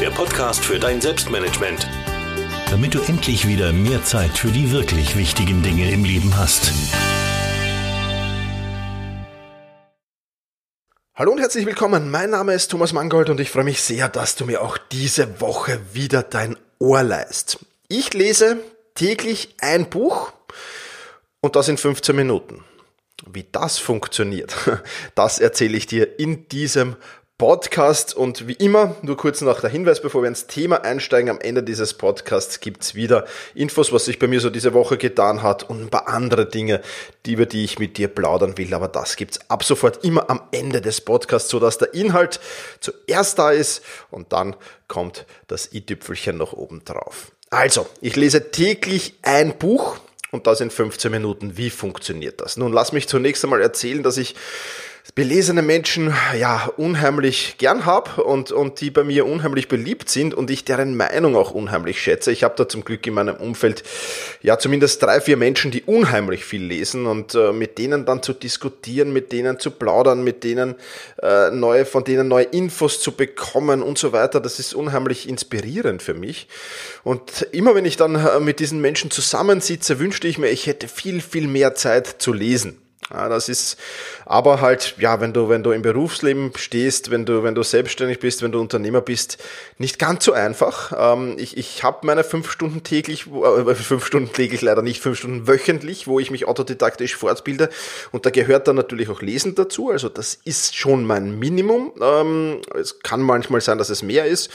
der Podcast für dein Selbstmanagement. Damit du endlich wieder mehr Zeit für die wirklich wichtigen Dinge im Leben hast. Hallo und herzlich willkommen. Mein Name ist Thomas Mangold und ich freue mich sehr, dass du mir auch diese Woche wieder dein Ohr leist. Ich lese täglich ein Buch und das in 15 Minuten. Wie das funktioniert, das erzähle ich dir in diesem Podcast und wie immer, nur kurz noch der Hinweis, bevor wir ins Thema einsteigen, am Ende dieses Podcasts gibt's wieder Infos, was sich bei mir so diese Woche getan hat und ein paar andere Dinge, die, über die ich mit dir plaudern will, aber das gibt's ab sofort immer am Ende des Podcasts, sodass der Inhalt zuerst da ist und dann kommt das i-Tüpfelchen noch oben drauf. Also, ich lese täglich ein Buch und das in 15 Minuten. Wie funktioniert das? Nun, lass mich zunächst einmal erzählen, dass ich belesene Menschen ja unheimlich gern habe und, und die bei mir unheimlich beliebt sind und ich deren Meinung auch unheimlich schätze. Ich habe da zum Glück in meinem Umfeld ja zumindest drei, vier Menschen, die unheimlich viel lesen und äh, mit denen dann zu diskutieren, mit denen zu plaudern, mit denen äh, neue, von denen neue Infos zu bekommen und so weiter. Das ist unheimlich inspirierend für mich. Und immer wenn ich dann äh, mit diesen Menschen zusammensitze, wünschte ich mir, ich hätte viel, viel mehr Zeit zu lesen. Ja, das ist aber halt, ja, wenn du, wenn du im Berufsleben stehst, wenn du, wenn du selbstständig bist, wenn du Unternehmer bist, nicht ganz so einfach. Ähm, ich ich habe meine fünf Stunden täglich, äh, fünf Stunden täglich leider nicht, fünf Stunden wöchentlich, wo ich mich autodidaktisch fortbilde. Und da gehört dann natürlich auch Lesen dazu. Also das ist schon mein Minimum. Ähm, es kann manchmal sein, dass es mehr ist.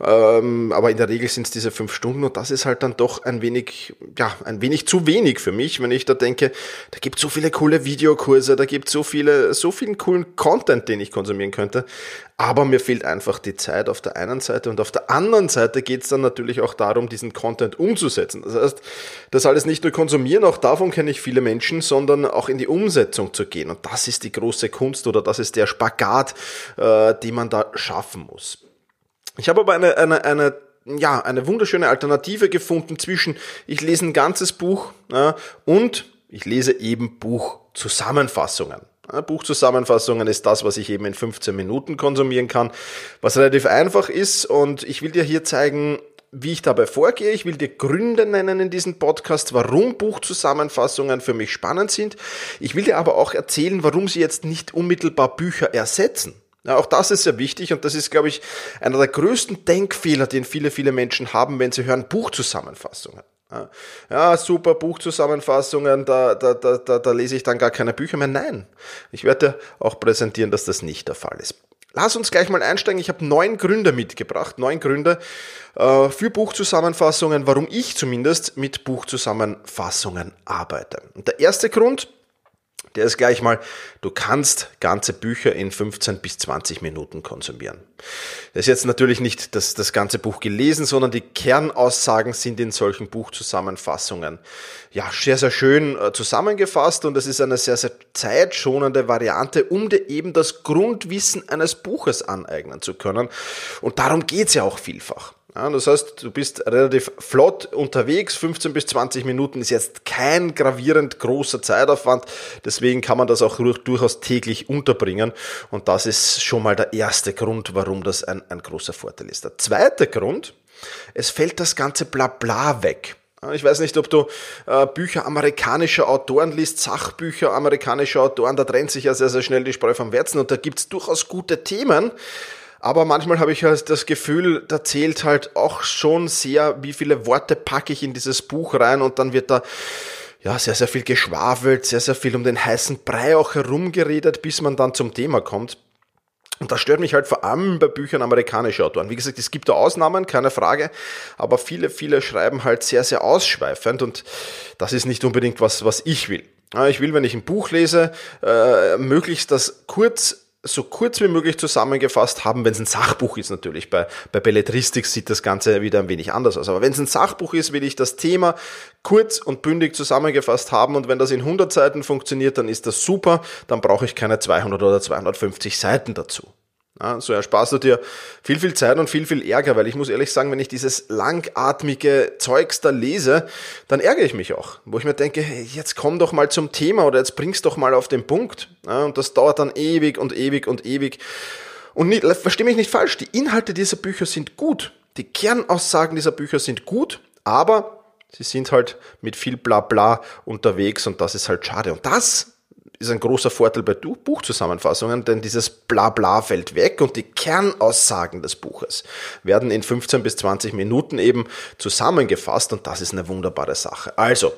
Ähm, aber in der Regel sind es diese fünf Stunden und das ist halt dann doch ein wenig, ja, ein wenig zu wenig für mich, wenn ich da denke, da gibt so viele coole Videokurse, da gibt so viele, so vielen coolen Content, den ich konsumieren könnte. Aber mir fehlt einfach die Zeit auf der einen Seite und auf der anderen Seite geht es dann natürlich auch darum, diesen Content umzusetzen. Das heißt, das alles nicht nur konsumieren, auch davon kenne ich viele Menschen, sondern auch in die Umsetzung zu gehen. Und das ist die große Kunst oder das ist der Spagat, äh, den man da schaffen muss. Ich habe aber eine, eine, eine ja, eine wunderschöne Alternative gefunden zwischen ich lese ein ganzes Buch ja, und ich lese eben Buchzusammenfassungen. Buchzusammenfassungen ist das, was ich eben in 15 Minuten konsumieren kann, was relativ einfach ist und ich will dir hier zeigen, wie ich dabei vorgehe. Ich will dir Gründe nennen in diesem Podcast, warum Buchzusammenfassungen für mich spannend sind. Ich will dir aber auch erzählen, warum sie jetzt nicht unmittelbar Bücher ersetzen. Ja, auch das ist sehr wichtig und das ist, glaube ich, einer der größten Denkfehler, den viele, viele Menschen haben, wenn sie hören Buchzusammenfassungen. Ja, super Buchzusammenfassungen, da, da, da, da, da lese ich dann gar keine Bücher mehr. Nein, ich werde auch präsentieren, dass das nicht der Fall ist. Lass uns gleich mal einsteigen. Ich habe neun Gründe mitgebracht, neun Gründe äh, für Buchzusammenfassungen, warum ich zumindest mit Buchzusammenfassungen arbeite. Und der erste Grund, der ist gleich mal, du kannst ganze Bücher in 15 bis 20 Minuten konsumieren. Das ist jetzt natürlich nicht das, das ganze Buch gelesen, sondern die Kernaussagen sind in solchen Buchzusammenfassungen ja sehr, sehr schön äh, zusammengefasst und es ist eine sehr, sehr zeitschonende Variante, um dir eben das Grundwissen eines Buches aneignen zu können. Und darum geht's ja auch vielfach. Ja, das heißt, du bist relativ flott unterwegs. 15 bis 20 Minuten ist jetzt kein gravierend großer Zeitaufwand. Deswegen kann man das auch durchaus täglich unterbringen. Und das ist schon mal der erste Grund, warum das ein, ein großer Vorteil ist. Der zweite Grund, es fällt das ganze Blabla weg. Ich weiß nicht, ob du äh, Bücher amerikanischer Autoren liest, Sachbücher amerikanischer Autoren, da trennt sich ja sehr, sehr schnell die Spreu vom Weizen und da gibt's durchaus gute Themen. Aber manchmal habe ich halt das Gefühl, da zählt halt auch schon sehr, wie viele Worte packe ich in dieses Buch rein und dann wird da ja, sehr, sehr viel geschwafelt, sehr, sehr viel um den heißen Brei auch herumgeredet, bis man dann zum Thema kommt. Und das stört mich halt vor allem bei Büchern amerikanischer Autoren. Wie gesagt, es gibt da Ausnahmen, keine Frage, aber viele, viele schreiben halt sehr, sehr ausschweifend und das ist nicht unbedingt was, was ich will. Ich will, wenn ich ein Buch lese, äh, möglichst das kurz so kurz wie möglich zusammengefasst haben, wenn es ein Sachbuch ist natürlich. Bei, bei Belletristik sieht das Ganze wieder ein wenig anders aus. Aber wenn es ein Sachbuch ist, will ich das Thema kurz und bündig zusammengefasst haben und wenn das in 100 Seiten funktioniert, dann ist das super. Dann brauche ich keine 200 oder 250 Seiten dazu. So ersparst du dir viel, viel Zeit und viel, viel Ärger, weil ich muss ehrlich sagen, wenn ich dieses langatmige Zeugs da lese, dann ärgere ich mich auch. Wo ich mir denke, hey, jetzt komm doch mal zum Thema oder jetzt bringst doch mal auf den Punkt. Und das dauert dann ewig und ewig und ewig. Und nicht, versteh mich nicht falsch, die Inhalte dieser Bücher sind gut. Die Kernaussagen dieser Bücher sind gut, aber sie sind halt mit viel Blabla unterwegs und das ist halt schade. Und das ist ein großer Vorteil bei Buchzusammenfassungen, denn dieses Blabla fällt weg und die Kernaussagen des Buches werden in 15 bis 20 Minuten eben zusammengefasst und das ist eine wunderbare Sache. Also,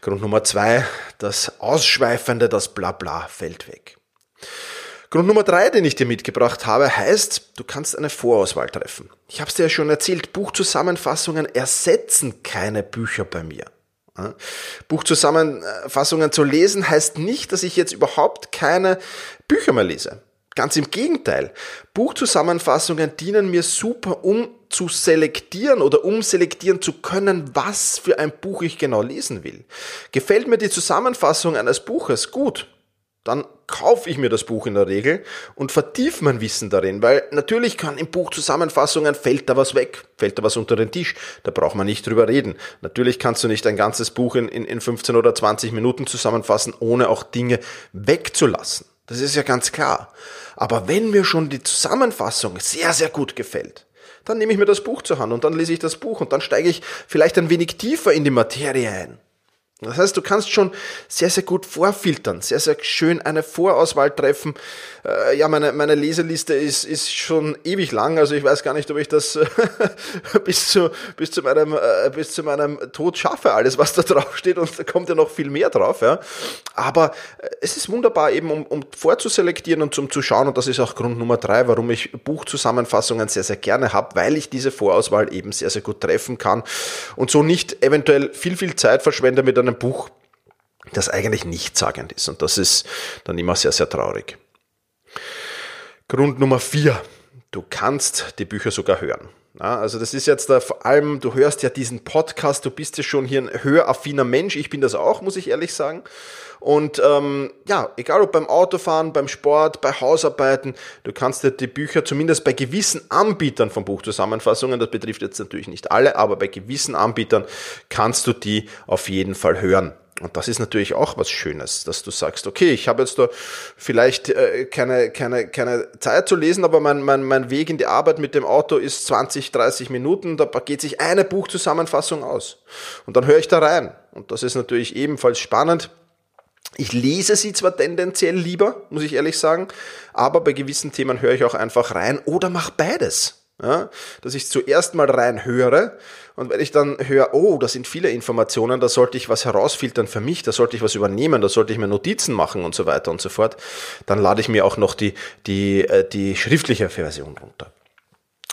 Grund Nummer zwei, das Ausschweifende, das Blabla fällt weg. Grund Nummer drei, den ich dir mitgebracht habe, heißt, du kannst eine Vorauswahl treffen. Ich habe es dir ja schon erzählt, Buchzusammenfassungen ersetzen keine Bücher bei mir. Buchzusammenfassungen zu lesen heißt nicht, dass ich jetzt überhaupt keine Bücher mehr lese. Ganz im Gegenteil. Buchzusammenfassungen dienen mir super, um zu selektieren oder um selektieren zu können, was für ein Buch ich genau lesen will. Gefällt mir die Zusammenfassung eines Buches gut, dann kaufe ich mir das Buch in der Regel und vertiefe mein Wissen darin, weil natürlich kann im Buch Zusammenfassungen fällt da was weg, fällt da was unter den Tisch, da braucht man nicht drüber reden. Natürlich kannst du nicht ein ganzes Buch in, in, in 15 oder 20 Minuten zusammenfassen, ohne auch Dinge wegzulassen. Das ist ja ganz klar. Aber wenn mir schon die Zusammenfassung sehr, sehr gut gefällt, dann nehme ich mir das Buch zur Hand und dann lese ich das Buch und dann steige ich vielleicht ein wenig tiefer in die Materie ein. Das heißt, du kannst schon sehr, sehr gut vorfiltern, sehr, sehr schön eine Vorauswahl treffen. Äh, ja, meine, meine Leseliste ist, ist schon ewig lang, also ich weiß gar nicht, ob ich das bis, zu, bis, zu meinem, äh, bis zu meinem Tod schaffe, alles, was da drauf steht, und da kommt ja noch viel mehr drauf. Ja. Aber äh, es ist wunderbar, eben um, um vorzuselektieren und zum zu schauen, und das ist auch Grund Nummer drei, warum ich Buchzusammenfassungen sehr, sehr gerne habe, weil ich diese Vorauswahl eben sehr, sehr gut treffen kann und so nicht eventuell viel, viel Zeit verschwende mit einer einem Buch, das eigentlich nichtssagend ist. Und das ist dann immer sehr, sehr traurig. Grund Nummer vier. Du kannst die Bücher sogar hören. Ja, also das ist jetzt da vor allem, du hörst ja diesen Podcast, du bist ja schon hier ein höraffiner Mensch, ich bin das auch, muss ich ehrlich sagen. Und ähm, ja, egal ob beim Autofahren, beim Sport, bei Hausarbeiten, du kannst dir die Bücher zumindest bei gewissen Anbietern von Buchzusammenfassungen, das betrifft jetzt natürlich nicht alle, aber bei gewissen Anbietern kannst du die auf jeden Fall hören. Und das ist natürlich auch was Schönes, dass du sagst, okay, ich habe jetzt da vielleicht äh, keine, keine, keine Zeit zu lesen, aber mein, mein, mein Weg in die Arbeit mit dem Auto ist 20, 30 Minuten, da geht sich eine Buchzusammenfassung aus. Und dann höre ich da rein. Und das ist natürlich ebenfalls spannend. Ich lese sie zwar tendenziell lieber, muss ich ehrlich sagen, aber bei gewissen Themen höre ich auch einfach rein oder mach beides. Ja, dass ich zuerst mal rein höre und wenn ich dann höre, oh, da sind viele Informationen, da sollte ich was herausfiltern für mich, da sollte ich was übernehmen, da sollte ich mir Notizen machen und so weiter und so fort, dann lade ich mir auch noch die, die, äh, die schriftliche Version runter.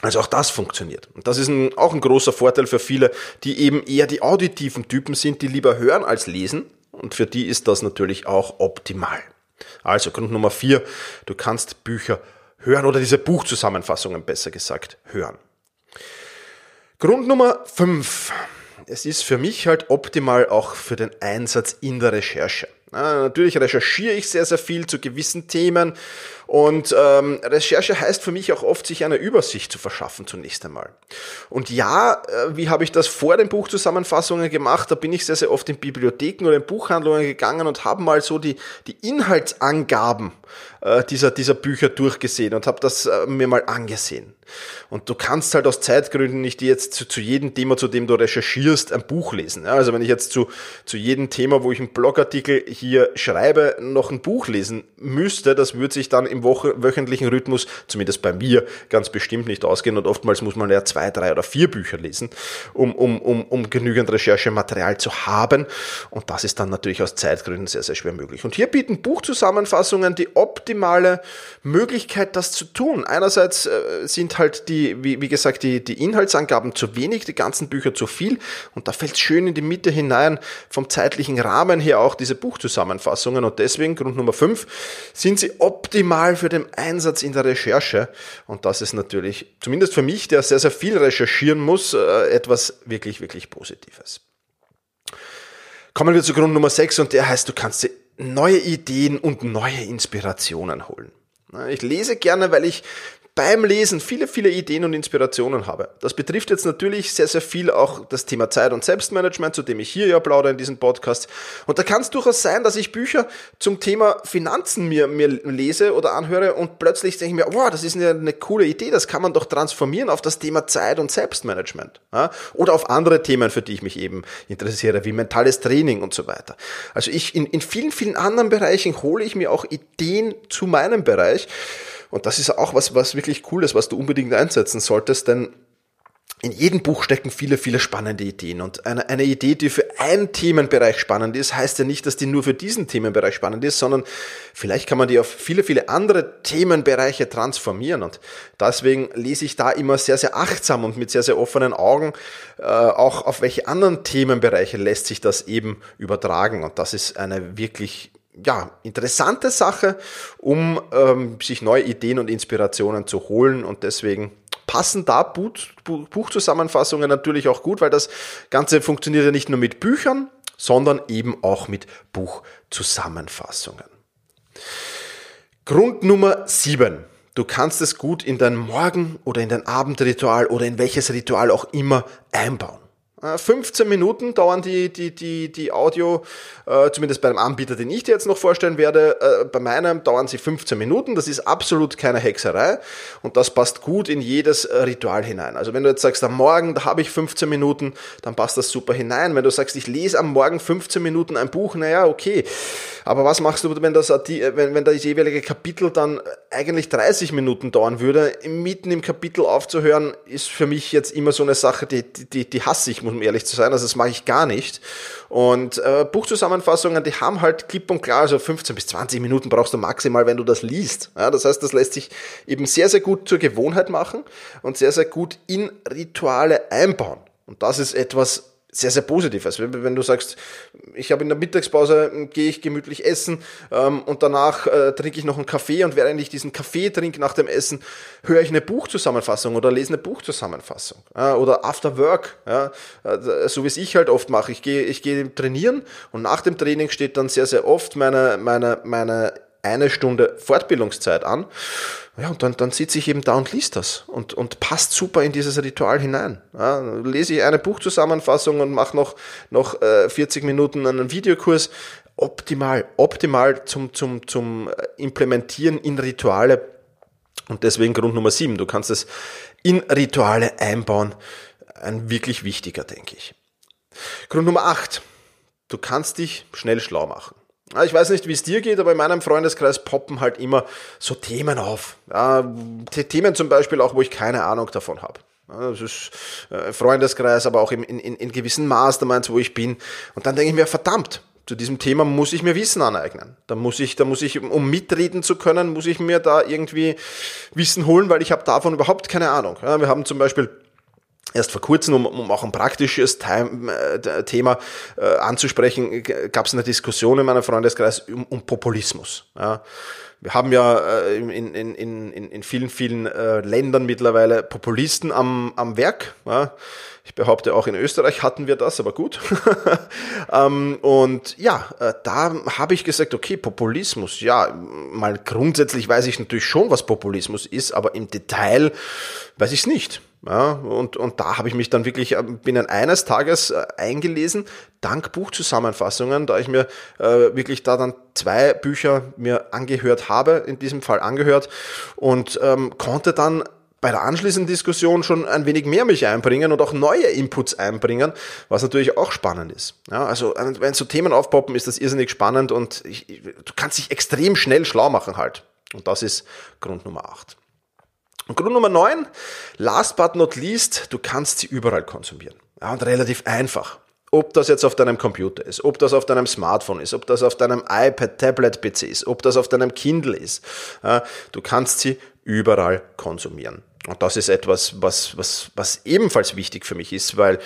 Also auch das funktioniert. Und das ist ein, auch ein großer Vorteil für viele, die eben eher die auditiven Typen sind, die lieber hören als lesen. Und für die ist das natürlich auch optimal. Also Grund Nummer vier, du kannst Bücher hören oder diese Buchzusammenfassungen besser gesagt hören. Grund Nummer fünf. Es ist für mich halt optimal auch für den Einsatz in der Recherche. natürlich recherchiere ich sehr, sehr viel zu gewissen Themen und ähm, Recherche heißt für mich auch oft, sich eine Übersicht zu verschaffen zunächst einmal. Und ja, äh, wie habe ich das vor den Buchzusammenfassungen gemacht? Da bin ich sehr, sehr oft in Bibliotheken oder in Buchhandlungen gegangen und habe mal so die, die Inhaltsangaben äh, dieser, dieser Bücher durchgesehen und habe das äh, mir mal angesehen. Und du kannst halt aus Zeitgründen nicht jetzt zu, zu jedem Thema, zu dem du recherchierst, ein Buch lesen. Ja, also wenn ich jetzt zu, zu jedem Thema, wo ich einen Blogartikel hier schreibe, noch ein Buch lesen müsste, das würde sich dann im Woche, wöchentlichen Rhythmus, zumindest bei mir, ganz bestimmt nicht ausgehen. Und oftmals muss man ja zwei, drei oder vier Bücher lesen, um, um, um, um genügend Recherchematerial zu haben. Und das ist dann natürlich aus Zeitgründen sehr, sehr schwer möglich. Und hier bieten Buchzusammenfassungen die optimale Möglichkeit, das zu tun. Einerseits äh, sind halt die, wie, wie gesagt, die, die Inhaltsangaben zu wenig, die ganzen Bücher zu viel. Und da fällt es schön in die Mitte hinein, vom zeitlichen Rahmen her auch diese Buchzusammenfassungen. Und deswegen, Grund Nummer fünf, sind sie optimal optimal für den Einsatz in der Recherche. Und das ist natürlich, zumindest für mich, der sehr, sehr viel recherchieren muss, äh, etwas wirklich, wirklich Positives. Kommen wir zu Grund Nummer 6 und der heißt, du kannst dir neue Ideen und neue Inspirationen holen. Ich lese gerne, weil ich beim Lesen viele, viele Ideen und Inspirationen habe. Das betrifft jetzt natürlich sehr, sehr viel auch das Thema Zeit- und Selbstmanagement, zu dem ich hier ja plaudere in diesem Podcast. Und da kann es durchaus sein, dass ich Bücher zum Thema Finanzen mir, mir lese oder anhöre und plötzlich denke ich mir, wow, das ist eine, eine coole Idee, das kann man doch transformieren auf das Thema Zeit- und Selbstmanagement. Ja? Oder auf andere Themen, für die ich mich eben interessiere, wie mentales Training und so weiter. Also ich in, in vielen, vielen anderen Bereichen hole ich mir auch Ideen zu meinem Bereich. Und das ist auch was, was wirklich cool ist, was du unbedingt einsetzen solltest, denn in jedem Buch stecken viele, viele spannende Ideen. Und eine, eine Idee, die für einen Themenbereich spannend ist, heißt ja nicht, dass die nur für diesen Themenbereich spannend ist, sondern vielleicht kann man die auf viele, viele andere Themenbereiche transformieren. Und deswegen lese ich da immer sehr, sehr achtsam und mit sehr, sehr offenen Augen, äh, auch auf welche anderen Themenbereiche lässt sich das eben übertragen. Und das ist eine wirklich ja, interessante Sache, um ähm, sich neue Ideen und Inspirationen zu holen und deswegen passen da Buch, Buchzusammenfassungen natürlich auch gut, weil das Ganze funktioniert ja nicht nur mit Büchern, sondern eben auch mit Buchzusammenfassungen. Grund Nummer 7. Du kannst es gut in dein Morgen- oder in dein Abendritual oder in welches Ritual auch immer einbauen. 15 äh, Minuten dauern die, die, die, die Audio, äh, zumindest bei dem Anbieter, den ich dir jetzt noch vorstellen werde. Äh, bei meinem dauern sie 15 Minuten. Das ist absolut keine Hexerei und das passt gut in jedes äh, Ritual hinein. Also wenn du jetzt sagst, am Morgen, da habe ich 15 Minuten, dann passt das super hinein. Wenn du sagst, ich lese am Morgen 15 Minuten ein Buch, naja, okay. Aber was machst du, wenn das, wenn, wenn das jeweilige Kapitel dann eigentlich 30 Minuten dauern würde? Mitten im Kapitel aufzuhören, ist für mich jetzt immer so eine Sache, die, die, die hasse ich um ehrlich zu sein. Also das mache ich gar nicht. Und äh, Buchzusammenfassungen, die haben halt klipp und klar, also 15 bis 20 Minuten brauchst du maximal, wenn du das liest. Ja, das heißt, das lässt sich eben sehr, sehr gut zur Gewohnheit machen und sehr, sehr gut in Rituale einbauen. Und das ist etwas, sehr, sehr positiv. Also wenn du sagst, ich habe in der Mittagspause, hm, gehe ich gemütlich essen ähm, und danach äh, trinke ich noch einen Kaffee und während ich diesen Kaffee trinke nach dem Essen, höre ich eine Buchzusammenfassung oder lese eine Buchzusammenfassung äh, oder After Work, ja, äh, so wie es ich halt oft mache. Ich gehe ich gehe trainieren und nach dem Training steht dann sehr, sehr oft meine, meine, meine eine Stunde Fortbildungszeit an. Ja, und dann, dann sitze ich eben da und liest das und, und passt super in dieses Ritual hinein. Ja, lese ich eine Buchzusammenfassung und mache noch, noch äh, 40 Minuten einen Videokurs. Optimal, optimal zum, zum, zum Implementieren in Rituale. Und deswegen Grund Nummer 7, du kannst es in Rituale einbauen. Ein wirklich wichtiger, denke ich. Grund Nummer 8, du kannst dich schnell schlau machen. Ich weiß nicht, wie es dir geht, aber in meinem Freundeskreis poppen halt immer so Themen auf. Ja, Themen zum Beispiel auch, wo ich keine Ahnung davon habe. Das ist äh, Freundeskreis, aber auch in, in, in gewissen Masterminds, wo ich bin. Und dann denke ich mir, verdammt, zu diesem Thema muss ich mir Wissen aneignen. Da muss ich, da muss ich, um mitreden zu können, muss ich mir da irgendwie Wissen holen, weil ich habe davon überhaupt keine Ahnung. Ja, wir haben zum Beispiel Erst vor kurzem, um, um auch ein praktisches Time, äh, Thema äh, anzusprechen, gab es eine Diskussion in meinem Freundeskreis um, um Populismus. Ja. Wir haben ja äh, in, in, in, in vielen, vielen äh, Ländern mittlerweile Populisten am, am Werk. Ja. Ich behaupte, auch in Österreich hatten wir das, aber gut. ähm, und ja, äh, da habe ich gesagt, okay, Populismus, ja, mal grundsätzlich weiß ich natürlich schon, was Populismus ist, aber im Detail weiß ich es nicht. Ja, und, und da habe ich mich dann wirklich äh, binnen eines Tages äh, eingelesen, dank Buchzusammenfassungen, da ich mir äh, wirklich da dann zwei Bücher mir angehört habe, in diesem Fall angehört, und ähm, konnte dann bei der anschließenden Diskussion schon ein wenig mehr mich einbringen und auch neue Inputs einbringen, was natürlich auch spannend ist. Ja, also wenn so Themen aufpoppen, ist das irrsinnig spannend und ich, du kannst dich extrem schnell schlau machen halt. Und das ist Grund Nummer 8. Und Grund Nummer 9, last but not least, du kannst sie überall konsumieren. Ja, und relativ einfach. Ob das jetzt auf deinem Computer ist, ob das auf deinem Smartphone ist, ob das auf deinem iPad, Tablet, PC ist, ob das auf deinem Kindle ist. Ja, du kannst sie überall konsumieren. Und das ist etwas, was, was, was ebenfalls wichtig für mich ist, weil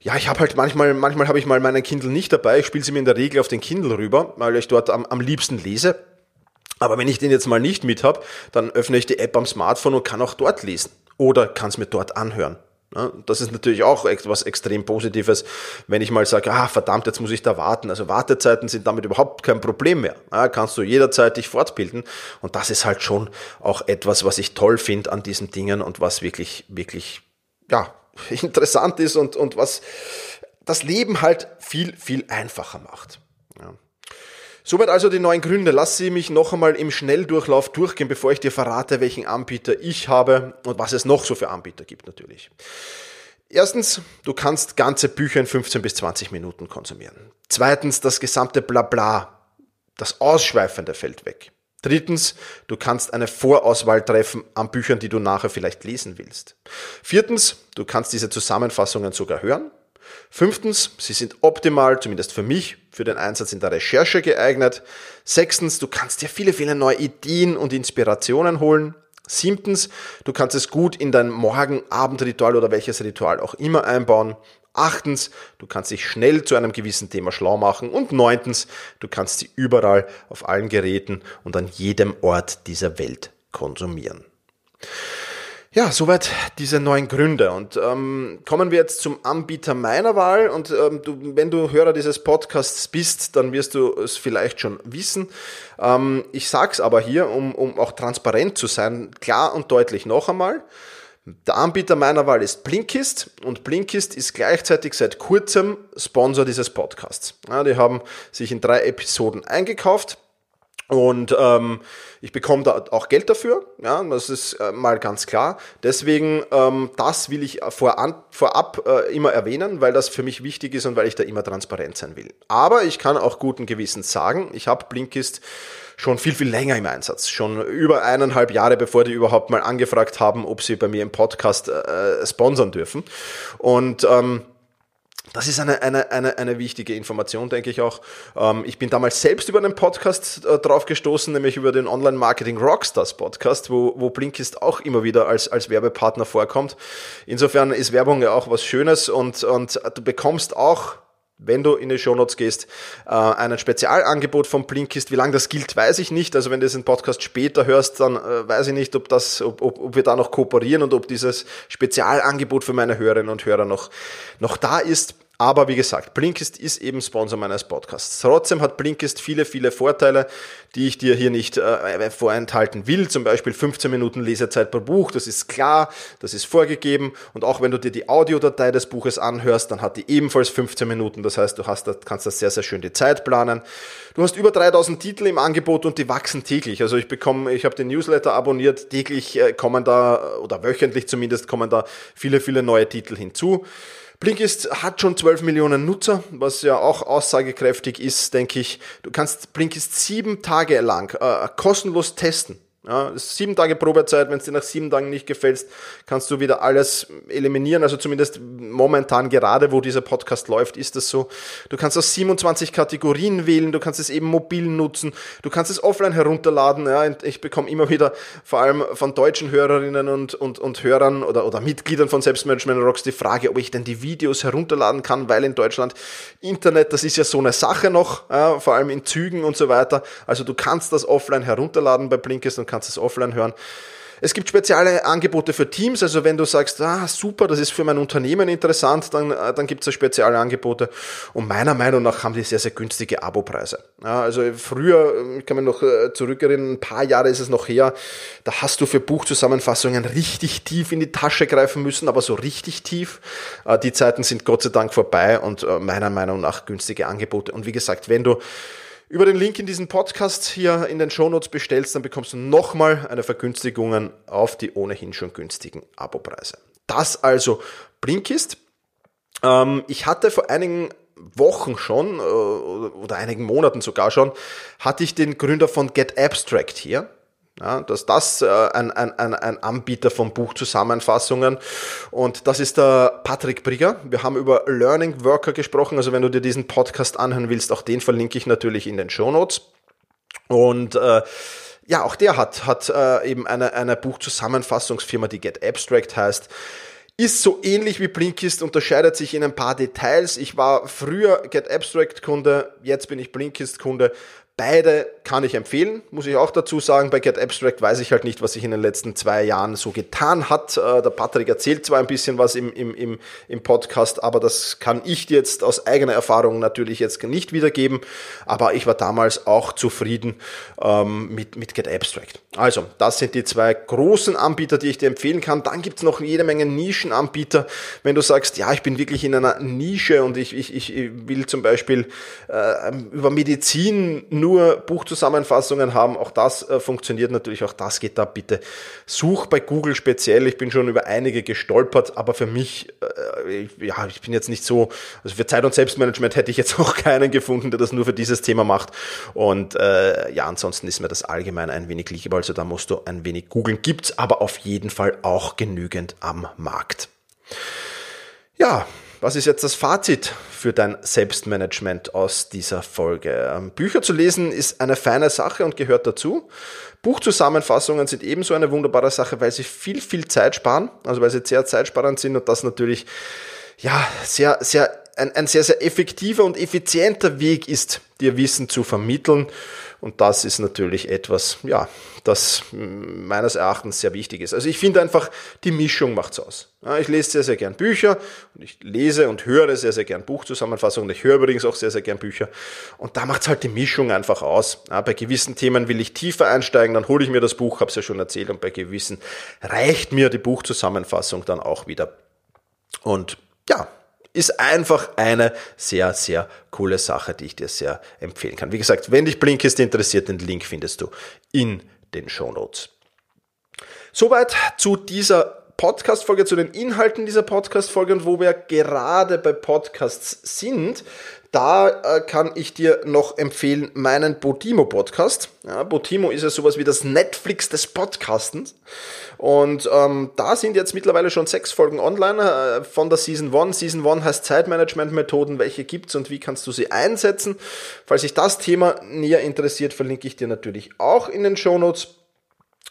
ja, ich habe halt manchmal, manchmal habe ich mal meinen Kindle nicht dabei. Ich spiele sie mir in der Regel auf den Kindle rüber, weil ich dort am, am liebsten lese. Aber wenn ich den jetzt mal nicht mit habe, dann öffne ich die App am Smartphone und kann auch dort lesen oder kann es mir dort anhören. Das ist natürlich auch etwas extrem Positives, wenn ich mal sage, ah verdammt, jetzt muss ich da warten. Also Wartezeiten sind damit überhaupt kein Problem mehr. Ja, kannst du jederzeit dich fortbilden. Und das ist halt schon auch etwas, was ich toll finde an diesen Dingen und was wirklich, wirklich, ja, interessant ist und, und was das Leben halt viel, viel einfacher macht. Ja. Soweit also die neuen Gründe. Lass sie mich noch einmal im Schnelldurchlauf durchgehen, bevor ich dir verrate, welchen Anbieter ich habe und was es noch so für Anbieter gibt natürlich. Erstens, du kannst ganze Bücher in 15 bis 20 Minuten konsumieren. Zweitens, das gesamte Blabla, das Ausschweifende fällt weg. Drittens, du kannst eine Vorauswahl treffen an Büchern, die du nachher vielleicht lesen willst. Viertens, du kannst diese Zusammenfassungen sogar hören. Fünftens, sie sind optimal, zumindest für mich, für den Einsatz in der Recherche geeignet. Sechstens, du kannst dir viele, viele neue Ideen und Inspirationen holen. Siebtens, du kannst es gut in dein Morgen-Abend-Ritual oder welches Ritual auch immer einbauen. Achtens, du kannst dich schnell zu einem gewissen Thema schlau machen. Und neuntens, du kannst sie überall auf allen Geräten und an jedem Ort dieser Welt konsumieren. Ja, soweit diese neuen Gründe. Und ähm, kommen wir jetzt zum Anbieter meiner Wahl. Und ähm, du, wenn du Hörer dieses Podcasts bist, dann wirst du es vielleicht schon wissen. Ähm, ich sag's aber hier, um, um auch transparent zu sein, klar und deutlich noch einmal. Der Anbieter meiner Wahl ist Blinkist und Blinkist ist gleichzeitig seit kurzem Sponsor dieses Podcasts. Ja, die haben sich in drei Episoden eingekauft und ähm, ich bekomme da auch Geld dafür, ja, das ist äh, mal ganz klar. Deswegen, ähm, das will ich voran, vorab äh, immer erwähnen, weil das für mich wichtig ist und weil ich da immer transparent sein will. Aber ich kann auch guten Gewissens sagen, ich habe Blinkist schon viel, viel länger im Einsatz. Schon über eineinhalb Jahre, bevor die überhaupt mal angefragt haben, ob sie bei mir im Podcast äh, sponsern dürfen. Und ähm, das ist eine, eine, eine, eine wichtige Information, denke ich auch. Ähm, ich bin damals selbst über einen Podcast äh, drauf gestoßen, nämlich über den Online-Marketing Rockstars Podcast, wo, wo Blinkist auch immer wieder als, als Werbepartner vorkommt. Insofern ist Werbung ja auch was Schönes und, und du bekommst auch wenn du in die Shownotes gehst, äh, ein Spezialangebot von Blinkist. Wie lange das gilt, weiß ich nicht. Also wenn du diesen Podcast später hörst, dann äh, weiß ich nicht, ob das, ob, ob, ob wir da noch kooperieren und ob dieses Spezialangebot für meine Hörerinnen und Hörer noch, noch da ist. Aber wie gesagt, Blinkist ist eben Sponsor meines Podcasts. Trotzdem hat Blinkist viele, viele Vorteile, die ich dir hier nicht äh, vorenthalten will. Zum Beispiel 15 Minuten Lesezeit pro Buch, das ist klar, das ist vorgegeben. Und auch wenn du dir die Audiodatei des Buches anhörst, dann hat die ebenfalls 15 Minuten. Das heißt, du hast, kannst da sehr, sehr schön die Zeit planen. Du hast über 3000 Titel im Angebot und die wachsen täglich. Also ich bekomme, ich habe den Newsletter abonniert, täglich äh, kommen da, oder wöchentlich zumindest, kommen da viele, viele neue Titel hinzu. Blinkist hat schon 12 Millionen Nutzer, was ja auch aussagekräftig ist, denke ich. Du kannst Blinkist sieben Tage lang äh, kostenlos testen. Ja, sieben Tage Probezeit, wenn es dir nach sieben Tagen nicht gefällt, kannst du wieder alles eliminieren. Also zumindest momentan gerade, wo dieser Podcast läuft, ist das so. Du kannst aus 27 Kategorien wählen, du kannst es eben mobil nutzen, du kannst es offline herunterladen. Ja, ich bekomme immer wieder vor allem von deutschen Hörerinnen und, und, und Hörern oder, oder Mitgliedern von Selbstmanagement Rocks die Frage, ob ich denn die Videos herunterladen kann, weil in Deutschland Internet, das ist ja so eine Sache noch, ja, vor allem in Zügen und so weiter. Also du kannst das offline herunterladen bei Blinkist und kannst es offline hören. Es gibt spezielle Angebote für Teams, also wenn du sagst, ah, super, das ist für mein Unternehmen interessant, dann, äh, dann gibt es spezielle Angebote. Und meiner Meinung nach haben die sehr, sehr günstige Abopreise. Ja, also früher, ich kann mich noch äh, zurückerinnern, ein paar Jahre ist es noch her, da hast du für Buchzusammenfassungen richtig tief in die Tasche greifen müssen, aber so richtig tief. Äh, die Zeiten sind Gott sei Dank vorbei und meiner Meinung nach günstige Angebote. Und wie gesagt, wenn du über den Link in diesem Podcast hier in den Shownotes bestellst, dann bekommst du nochmal eine Vergünstigung auf die ohnehin schon günstigen Abopreise. Das also Blinkist. Ähm, ich hatte vor einigen Wochen schon äh, oder einigen Monaten sogar schon, hatte ich den Gründer von Get Abstract hier ja, dass das äh, ein, ein, ein, Anbieter von Buchzusammenfassungen und das ist der Patrick Brigger. Wir haben über Learning Worker gesprochen, also wenn du dir diesen Podcast anhören willst, auch den verlinke ich natürlich in den Show Notes. Und äh, ja, auch der hat, hat äh, eben eine, eine Buchzusammenfassungsfirma, die Get Abstract heißt. Ist so ähnlich wie Blinkist, unterscheidet sich in ein paar Details. Ich war früher Get Abstract Kunde, jetzt bin ich Blinkist Kunde. Beide kann ich empfehlen, muss ich auch dazu sagen. Bei Get Abstract weiß ich halt nicht, was sich in den letzten zwei Jahren so getan hat. Äh, der Patrick erzählt zwar ein bisschen was im, im, im, im Podcast, aber das kann ich jetzt aus eigener Erfahrung natürlich jetzt nicht wiedergeben. Aber ich war damals auch zufrieden ähm, mit, mit Get Abstract. Also, das sind die zwei großen Anbieter, die ich dir empfehlen kann. Dann gibt's noch jede Menge Nischenanbieter. Wenn du sagst, ja, ich bin wirklich in einer Nische und ich, ich, ich will zum Beispiel äh, über Medizin nur nur Buchzusammenfassungen haben. Auch das äh, funktioniert natürlich, auch das geht da bitte. Such bei Google speziell. Ich bin schon über einige gestolpert, aber für mich, äh, ich, ja, ich bin jetzt nicht so, also für Zeit- und Selbstmanagement hätte ich jetzt auch keinen gefunden, der das nur für dieses Thema macht. Und äh, ja, ansonsten ist mir das allgemein ein wenig lieber. Also da musst du ein wenig googeln. Gibt's aber auf jeden Fall auch genügend am Markt. Ja, was ist jetzt das Fazit für dein Selbstmanagement aus dieser Folge? Ähm, Bücher zu lesen ist eine feine Sache und gehört dazu. Buchzusammenfassungen sind ebenso eine wunderbare Sache, weil sie viel, viel Zeit sparen, also weil sie sehr zeitsparend sind und das natürlich ja sehr, sehr ein, ein sehr, sehr effektiver und effizienter Weg ist, dir Wissen zu vermitteln. Und das ist natürlich etwas, ja, das meines Erachtens sehr wichtig ist. Also ich finde einfach, die Mischung macht's aus. ich lese sehr, sehr gern Bücher und ich lese und höre sehr, sehr gern Buchzusammenfassungen. Ich höre übrigens auch sehr, sehr gern Bücher. Und da macht's halt die Mischung einfach aus. bei gewissen Themen will ich tiefer einsteigen, dann hole ich mir das Buch, habe es ja schon erzählt, und bei gewissen reicht mir die Buchzusammenfassung dann auch wieder. Und ja, ist einfach eine sehr, sehr coole Sache, die ich dir sehr empfehlen kann. Wie gesagt, wenn dich Blinkist interessiert, den Link findest du in den Show Notes. Soweit zu dieser Podcast-Folge, zu den Inhalten dieser Podcast-Folge und wo wir gerade bei Podcasts sind. Da äh, kann ich dir noch empfehlen meinen Botimo Podcast. Ja, Botimo ist ja sowas wie das Netflix des Podcastens. Und ähm, da sind jetzt mittlerweile schon sechs Folgen online äh, von der Season 1. Season 1 heißt Zeitmanagement-Methoden, welche gibt's und wie kannst du sie einsetzen. Falls sich das Thema näher interessiert, verlinke ich dir natürlich auch in den Show Notes.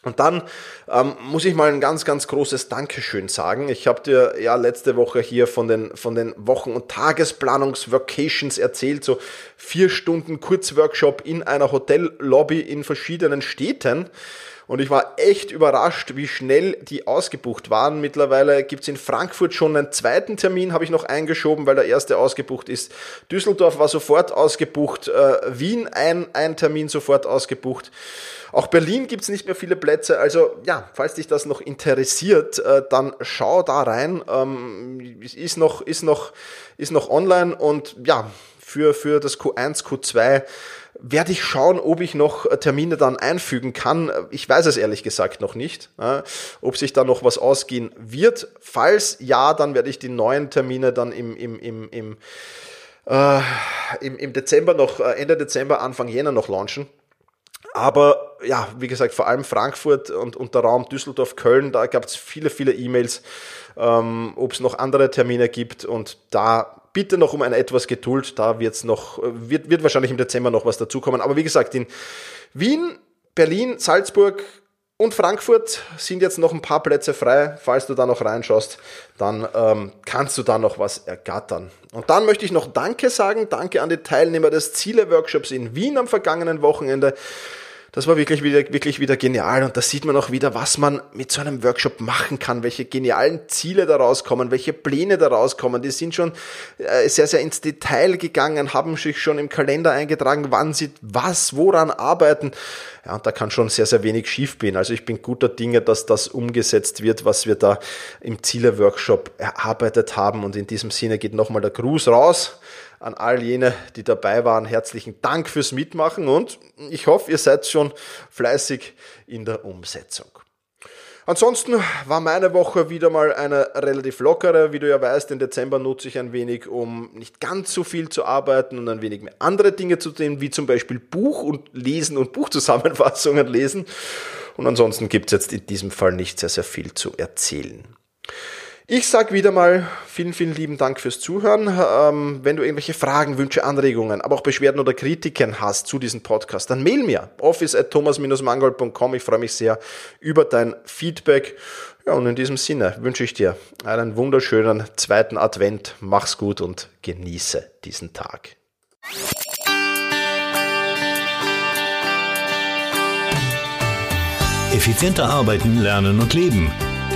Und dann ähm, muss ich mal ein ganz, ganz großes Dankeschön sagen. Ich habe dir ja letzte Woche hier von den, von den Wochen- und Tagesplanungs-Vacations erzählt, so vier Stunden Kurzworkshop in einer Hotellobby in verschiedenen Städten. Und ich war echt überrascht, wie schnell die ausgebucht waren. Mittlerweile gibt's in Frankfurt schon einen zweiten Termin, habe ich noch eingeschoben, weil der erste ausgebucht ist. Düsseldorf war sofort ausgebucht, äh, Wien ein, ein Termin sofort ausgebucht. Auch Berlin gibt's nicht mehr viele Plätze. Also ja, falls dich das noch interessiert, äh, dann schau da rein. Ähm, ist noch, ist noch, ist noch online und ja, für, für das Q1, Q2 werde ich schauen, ob ich noch Termine dann einfügen kann. Ich weiß es ehrlich gesagt noch nicht, ob sich da noch was ausgehen wird. Falls ja, dann werde ich die neuen Termine dann im, im, im, im, äh, im, im Dezember noch, äh, Ende Dezember, Anfang Jänner noch launchen. Aber ja, wie gesagt, vor allem Frankfurt und, und der Raum Düsseldorf, Köln, da gab es viele, viele E-Mails, ähm, ob es noch andere Termine gibt und da bitte noch um ein etwas Geduld, da wird's noch, wird, wird wahrscheinlich im Dezember noch was dazukommen. Aber wie gesagt, in Wien, Berlin, Salzburg und Frankfurt sind jetzt noch ein paar Plätze frei. Falls du da noch reinschaust, dann ähm, kannst du da noch was ergattern. Und dann möchte ich noch Danke sagen. Danke an die Teilnehmer des Ziele-Workshops in Wien am vergangenen Wochenende. Das war wirklich wieder, wirklich wieder genial und da sieht man auch wieder, was man mit so einem Workshop machen kann, welche genialen Ziele da rauskommen, welche Pläne da rauskommen. Die sind schon äh, sehr, sehr ins Detail gegangen, haben sich schon im Kalender eingetragen, wann sie was, woran arbeiten. Ja, und da kann schon sehr, sehr wenig schiefgehen. Also ich bin guter Dinge, dass das umgesetzt wird, was wir da im Ziele-Workshop erarbeitet haben. Und in diesem Sinne geht nochmal der Gruß raus an all jene, die dabei waren, herzlichen Dank fürs Mitmachen und ich hoffe, ihr seid schon fleißig in der Umsetzung. Ansonsten war meine Woche wieder mal eine relativ lockere. Wie du ja weißt, den Dezember nutze ich ein wenig, um nicht ganz so viel zu arbeiten und ein wenig mehr andere Dinge zu tun, wie zum Beispiel Buch und Lesen und Buchzusammenfassungen lesen. Und ansonsten gibt es jetzt in diesem Fall nicht sehr, sehr viel zu erzählen. Ich sage wieder mal vielen, vielen lieben Dank fürs Zuhören. Ähm, wenn du irgendwelche Fragen, Wünsche, Anregungen, aber auch Beschwerden oder Kritiken hast zu diesem Podcast, dann mail mir office at thomas-mangold.com. Ich freue mich sehr über dein Feedback. Ja, und in diesem Sinne wünsche ich dir einen wunderschönen zweiten Advent. Mach's gut und genieße diesen Tag. Effizienter arbeiten, lernen und leben